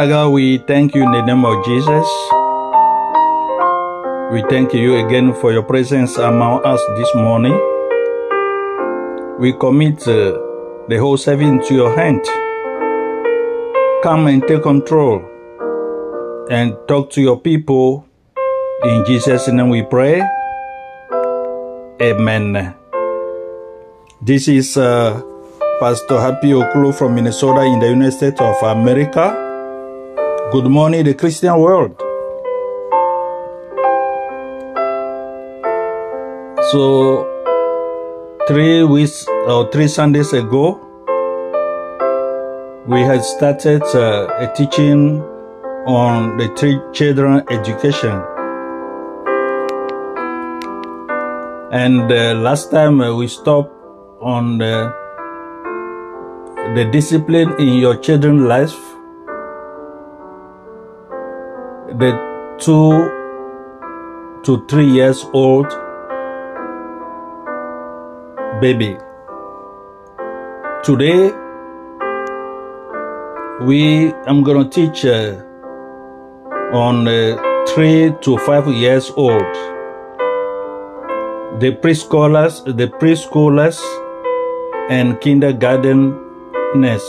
Father God, we thank you in the name of Jesus. We thank you again for your presence among us this morning. We commit uh, the whole service into your hand. Come and take control and talk to your people. In Jesus' name we pray. Amen. This is uh, Pastor Happy Okulu from Minnesota in the United States of America. Good morning, the Christian world. So, three weeks or three Sundays ago, we had started uh, a teaching on the three children education. And uh, last time uh, we stopped on the, the discipline in your children's life, the two to three years old baby. Today, we I'm gonna teach uh, on uh, three to five years old. The preschoolers, the preschoolers, and kindergarteners,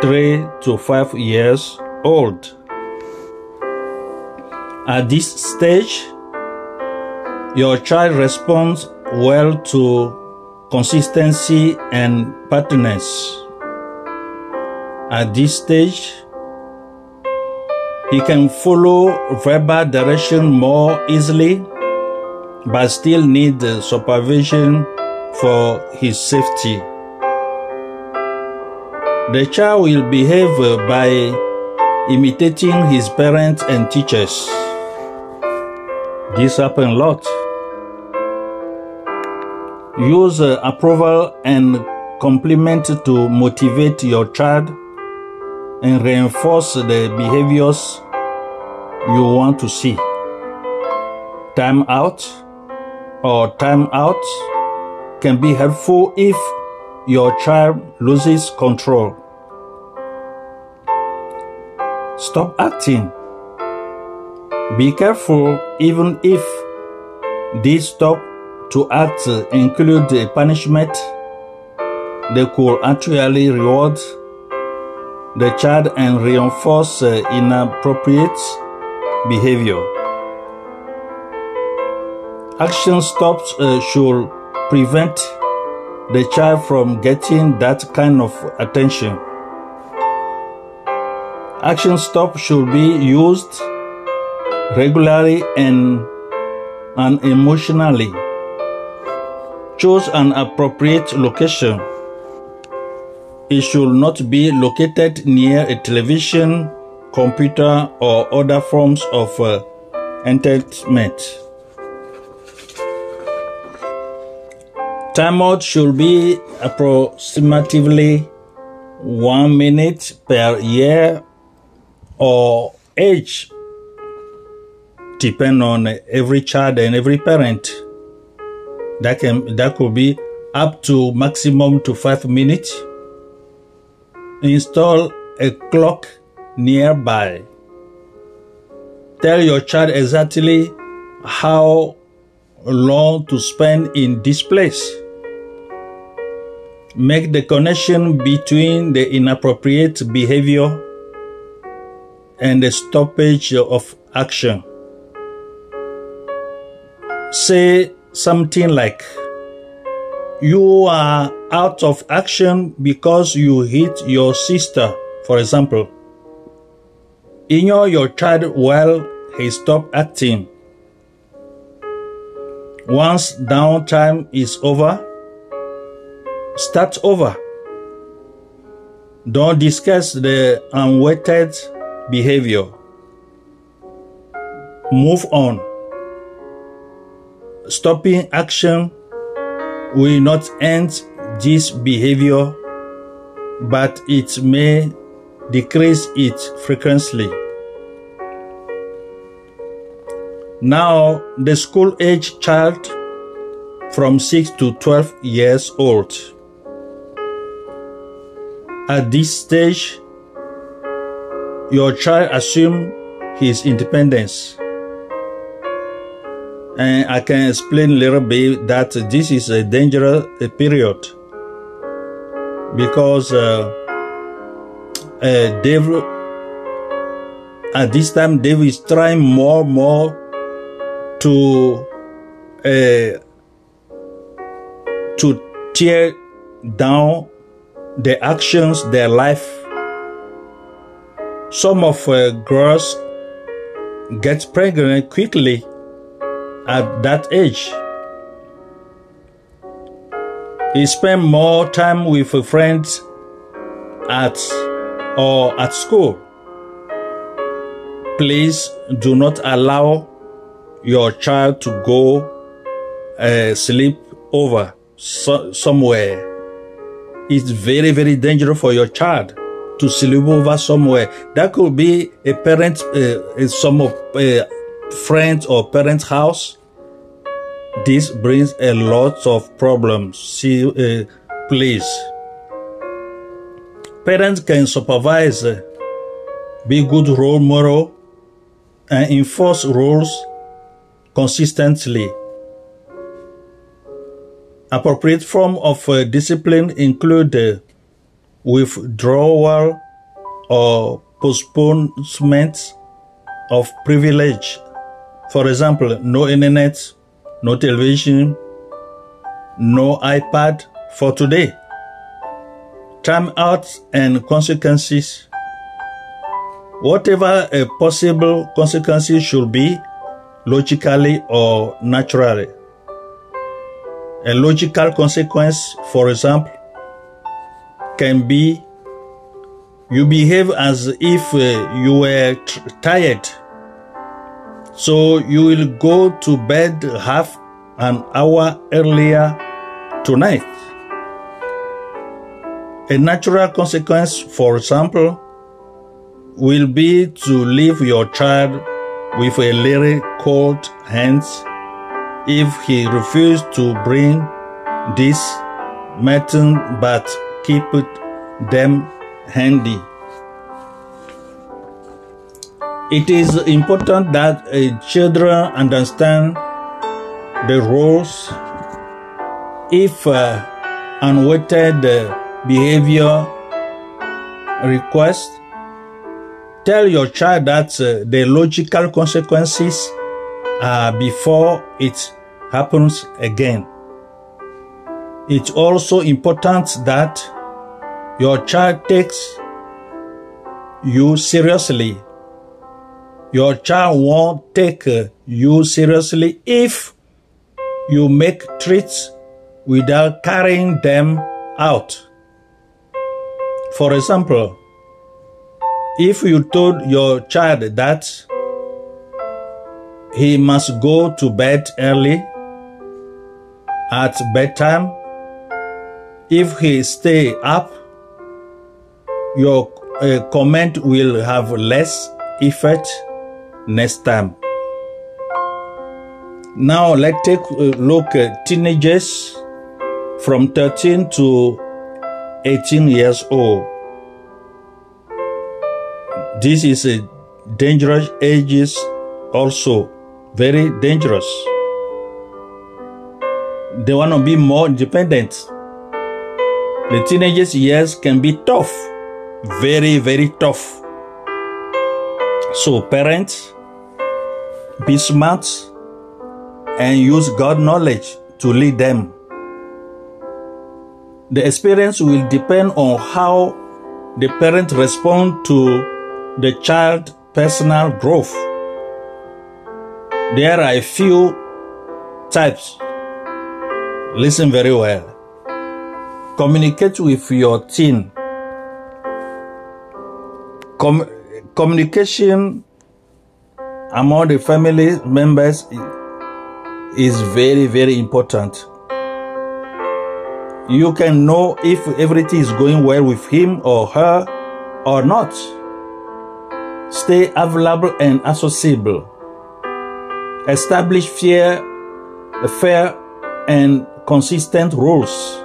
three to five years old. At this stage, your child responds well to consistency and partners. At this stage, he can follow verbal direction more easily, but still need supervision for his safety. The child will behave by imitating his parents and teachers. This happens a lot. Use uh, approval and compliment to motivate your child and reinforce the behaviors you want to see. Time out or time out can be helpful if your child loses control. Stop acting. Be careful even if this stop to act include a punishment, they could actually reward the child and reinforce uh, inappropriate behavior. Action stops uh, should prevent the child from getting that kind of attention. Action stop should be used regularly and unemotionally. Choose an appropriate location. It should not be located near a television, computer, or other forms of uh, entertainment. Timeout should be approximately one minute per year or age, depend on every child and every parent. That can that could be up to maximum to five minutes. Install a clock nearby. Tell your child exactly how long to spend in this place. Make the connection between the inappropriate behavior and the stoppage of action. Say something like, You are out of action because you hit your sister, for example. Ignore your child while he stop acting. Once downtime is over, start over. Don't discuss the unwanted behavior. Move on. Stopping action will not end this behavior, but it may decrease it frequently. Now, the school age child from 6 to 12 years old. At this stage, your child assumes his independence. And I can explain a little bit that this is a dangerous period because uh, uh, devil at this time devil is trying more and more to uh, to tear down the actions, their life. Some of uh, girls get pregnant quickly at that age. He spend more time with friends at or at school. Please do not allow your child to go uh, sleep over so, somewhere. It's very, very dangerous for your child to sleep over somewhere. That could be a parent, uh, some of uh, friends or parents' house. This brings a lot of problems. See, uh, please. Parents can supervise, uh, be good role model, and enforce rules consistently. Appropriate form of uh, discipline include uh, withdrawal or postponement of privilege. For example, no internet, no television, no iPad for today. Time out and consequences. Whatever a possible consequence should be, logically or naturally. A logical consequence, for example, can be you behave as if uh, you were tired. So you will go to bed half an hour earlier tonight. A natural consequence, for example, will be to leave your child with a little cold hands if he refuses to bring this medicine but keep them handy. It is important that uh, children understand the rules if uh, unwanted uh, behavior request tell your child that uh, the logical consequences are before it happens again. It's also important that your child takes you seriously. Your child won't take uh, you seriously if you make treats without carrying them out. For example, if you told your child that he must go to bed early at bedtime, if he stay up, your uh, comment will have less effect next time. Now let's take a look at teenagers from 13 to 18 years old. This is a dangerous ages also very dangerous. They want to be more independent. The teenagers years can be tough, very, very tough. So parents, be smart and use God knowledge to lead them. The experience will depend on how the parent respond to the child personal growth. There are a few types. Listen very well. Communicate with your teen. Com- communication among the family members is very, very important. You can know if everything is going well with him or her or not. Stay available and accessible. Establish fair, fair and consistent rules.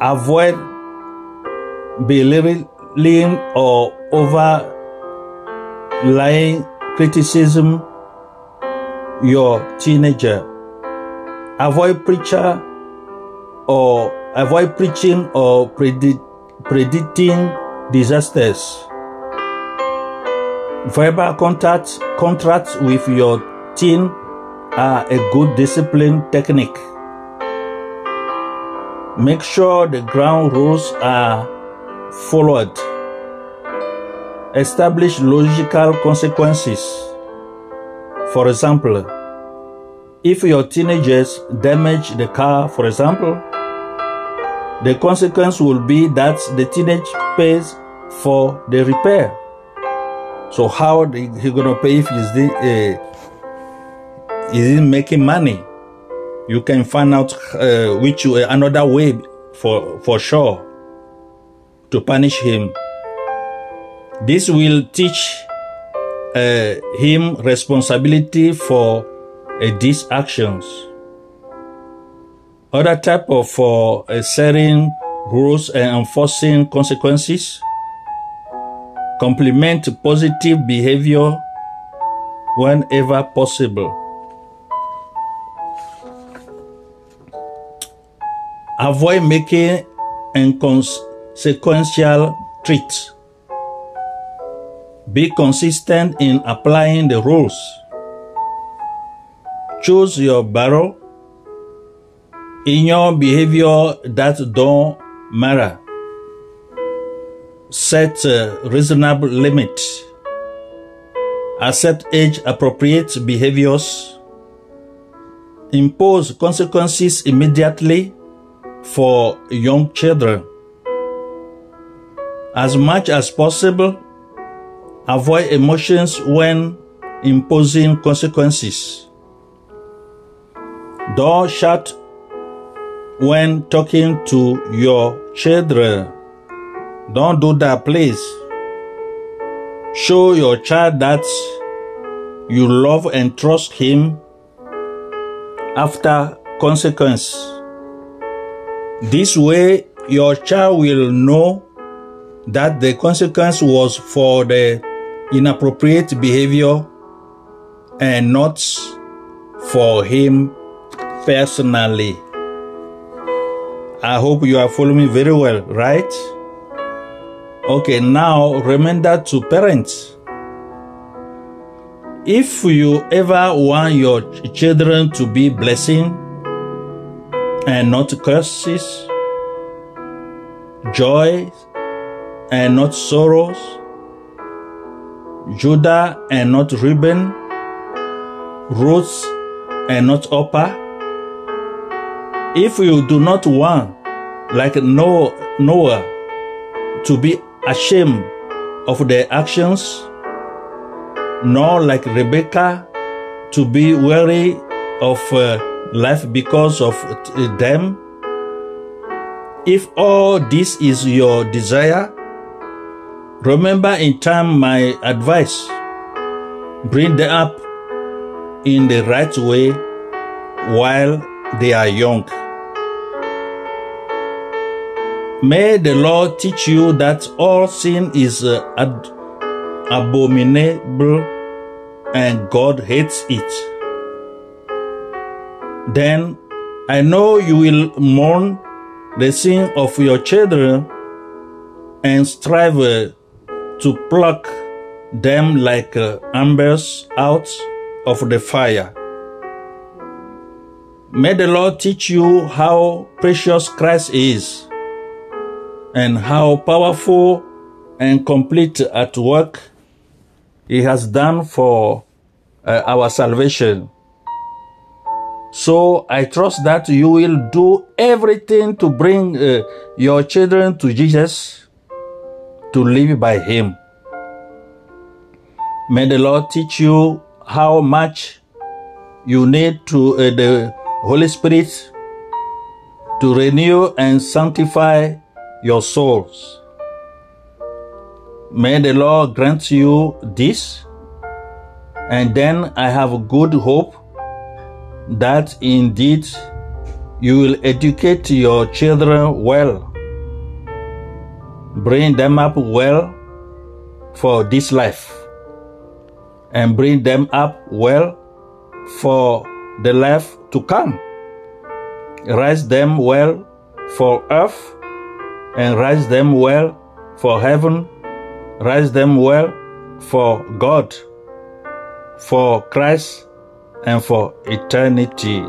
Avoid belittling or overlying criticism your teenager. Avoid preacher or avoid preaching or predict, predicting disasters. Verbal contact contracts with your teen are a good discipline technique. Make sure the ground rules are followed. Establish logical consequences. For example, if your teenagers damage the car, for example, the consequence will be that the teenage pays for the repair. So how he gonna pay if he's the, uh, is he making money? You can find out uh, which uh, another way for for sure to punish him. This will teach uh, him responsibility for uh, these actions. Other type of uh, setting rules and enforcing consequences complement positive behavior whenever possible. Avoid making inconsequential treats. Be consistent in applying the rules. Choose your battle in your behavior that don't matter. Set a reasonable limit. Accept age appropriate behaviors. Impose consequences immediately for young children. As much as possible, avoid emotions when imposing consequences. Door shut when talking to your children. Don't do that, please. Show your child that you love and trust him after consequence. This way, your child will know that the consequence was for the inappropriate behavior and not for him personally. I hope you are following very well, right? Okay, now remember to parents. If you ever want your children to be blessing and not curses, joy and not sorrows, Judah and not Reuben, Ruth and not Orpah. If you do not want, like No, Noah, to be ashamed of their actions, nor like Rebecca to be weary of uh, life because of them, if all this is your desire, remember in time my advice. Bring them up in the right way while they are young. May the Lord teach you that all sin is uh, ad- abominable and God hates it. Then I know you will mourn the sin of your children and strive uh, to pluck them like uh, embers out of the fire. May the Lord teach you how precious Christ is and how powerful and complete at work He has done for uh, our salvation. So I trust that you will do everything to bring uh, your children to Jesus to live by Him. May the Lord teach you how much you need to uh, the Holy Spirit to renew and sanctify your souls. May the Lord grant you this, and then I have good hope that indeed you will educate your children well, bring them up well, for this life and bring them up well for the life to come. Raise them well for earth and raise them well for heaven. Raise them well for God, for Christ, and for eternity.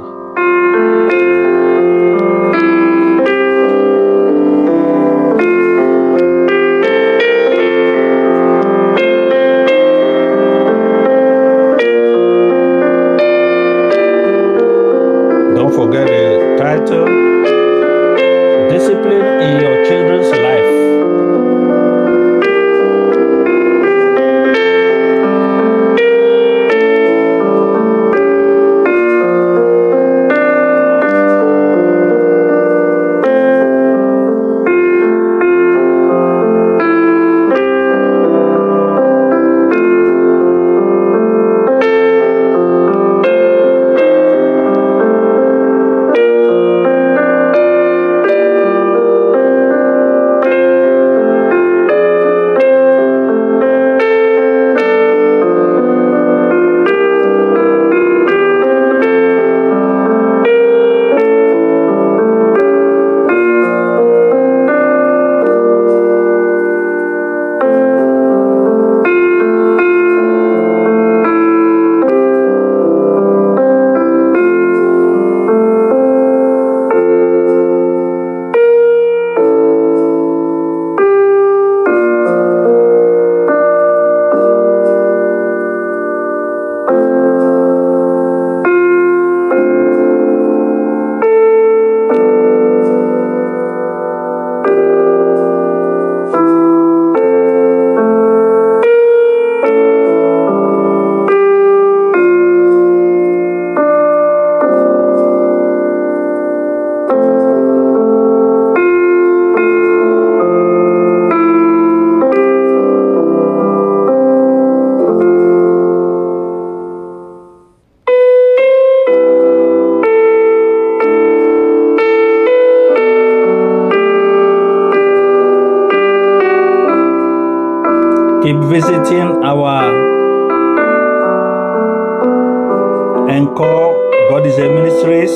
Encore God is Able Ministries,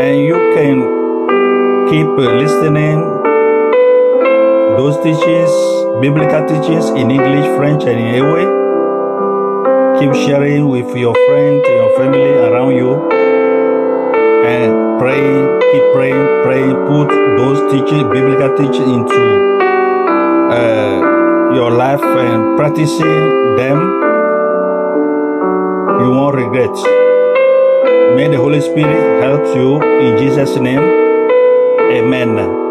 and you can keep listening. Those teachings, biblical teachings in English, French, and in Ewe. Keep sharing with your friends your family around you, and pray, keep praying, praying, put those teachings, biblical teachings into uh, your life and practicing them, you won't regret. May the Holy Spirit help you in Jesus' name. Amen.